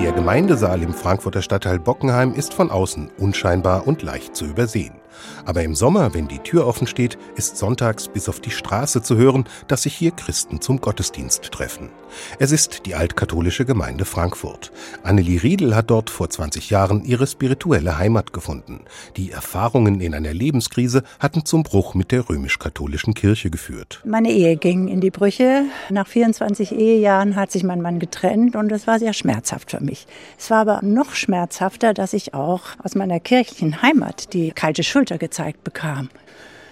Der Gemeindesaal im Frankfurter Stadtteil Bockenheim ist von außen unscheinbar und leicht zu übersehen. Aber im Sommer, wenn die Tür offen steht, ist sonntags bis auf die Straße zu hören, dass sich hier Christen zum Gottesdienst treffen. Es ist die altkatholische Gemeinde Frankfurt. Annelie Riedel hat dort vor 20 Jahren ihre spirituelle Heimat gefunden. Die Erfahrungen in einer Lebenskrise hatten zum Bruch mit der römisch-katholischen Kirche geführt. Meine Ehe ging in die Brüche. Nach 24 Ehejahren hat sich mein Mann getrennt und es war sehr schmerzhaft für mich. Es war aber noch schmerzhafter, dass ich auch aus meiner kirchlichen Heimat die kalte Schulter gezeigt bekam.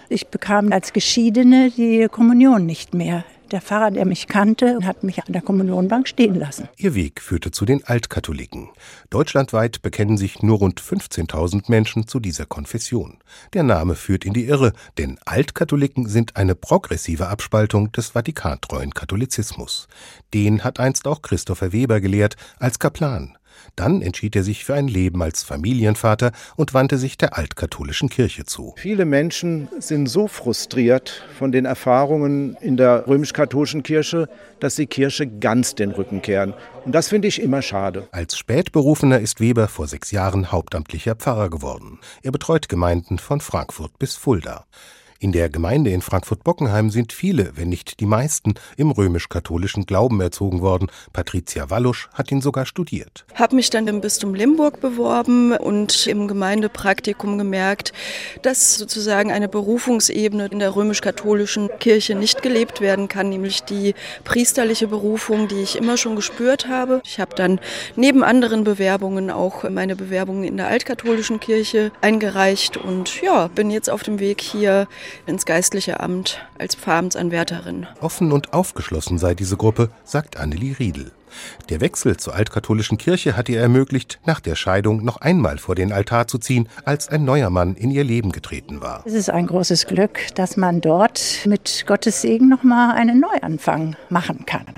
Ich bekam als Geschiedene die Kommunion nicht mehr. Der Pfarrer, der mich kannte, hat mich an der Kommunionbank stehen lassen. Ihr Weg führte zu den Altkatholiken. Deutschlandweit bekennen sich nur rund 15.000 Menschen zu dieser Konfession. Der Name führt in die Irre, denn Altkatholiken sind eine progressive Abspaltung des vatikantreuen Katholizismus. Den hat einst auch Christopher Weber gelehrt als Kaplan. Dann entschied er sich für ein Leben als Familienvater und wandte sich der altkatholischen Kirche zu. Viele Menschen sind so frustriert von den Erfahrungen in der römisch-katholischen Kirche, dass die Kirche ganz den Rücken kehren. Und das finde ich immer schade. Als Spätberufener ist Weber vor sechs Jahren hauptamtlicher Pfarrer geworden. Er betreut Gemeinden von Frankfurt bis Fulda. In der Gemeinde in Frankfurt-Bockenheim sind viele, wenn nicht die meisten, im römisch-katholischen Glauben erzogen worden. Patricia Wallusch hat ihn sogar studiert. Habe mich dann im Bistum Limburg beworben und im Gemeindepraktikum gemerkt, dass sozusagen eine Berufungsebene in der römisch-katholischen Kirche nicht gelebt werden kann, nämlich die priesterliche Berufung, die ich immer schon gespürt habe. Ich habe dann neben anderen Bewerbungen auch meine Bewerbungen in der altkatholischen Kirche eingereicht und ja, bin jetzt auf dem Weg hier ins geistliche Amt als Pfarramtsanwärterin. Offen und aufgeschlossen sei diese Gruppe, sagt Annelie Riedel. Der Wechsel zur altkatholischen Kirche hat ihr ermöglicht, nach der Scheidung noch einmal vor den Altar zu ziehen, als ein neuer Mann in ihr Leben getreten war. Es ist ein großes Glück, dass man dort mit Gottes Segen noch mal einen Neuanfang machen kann.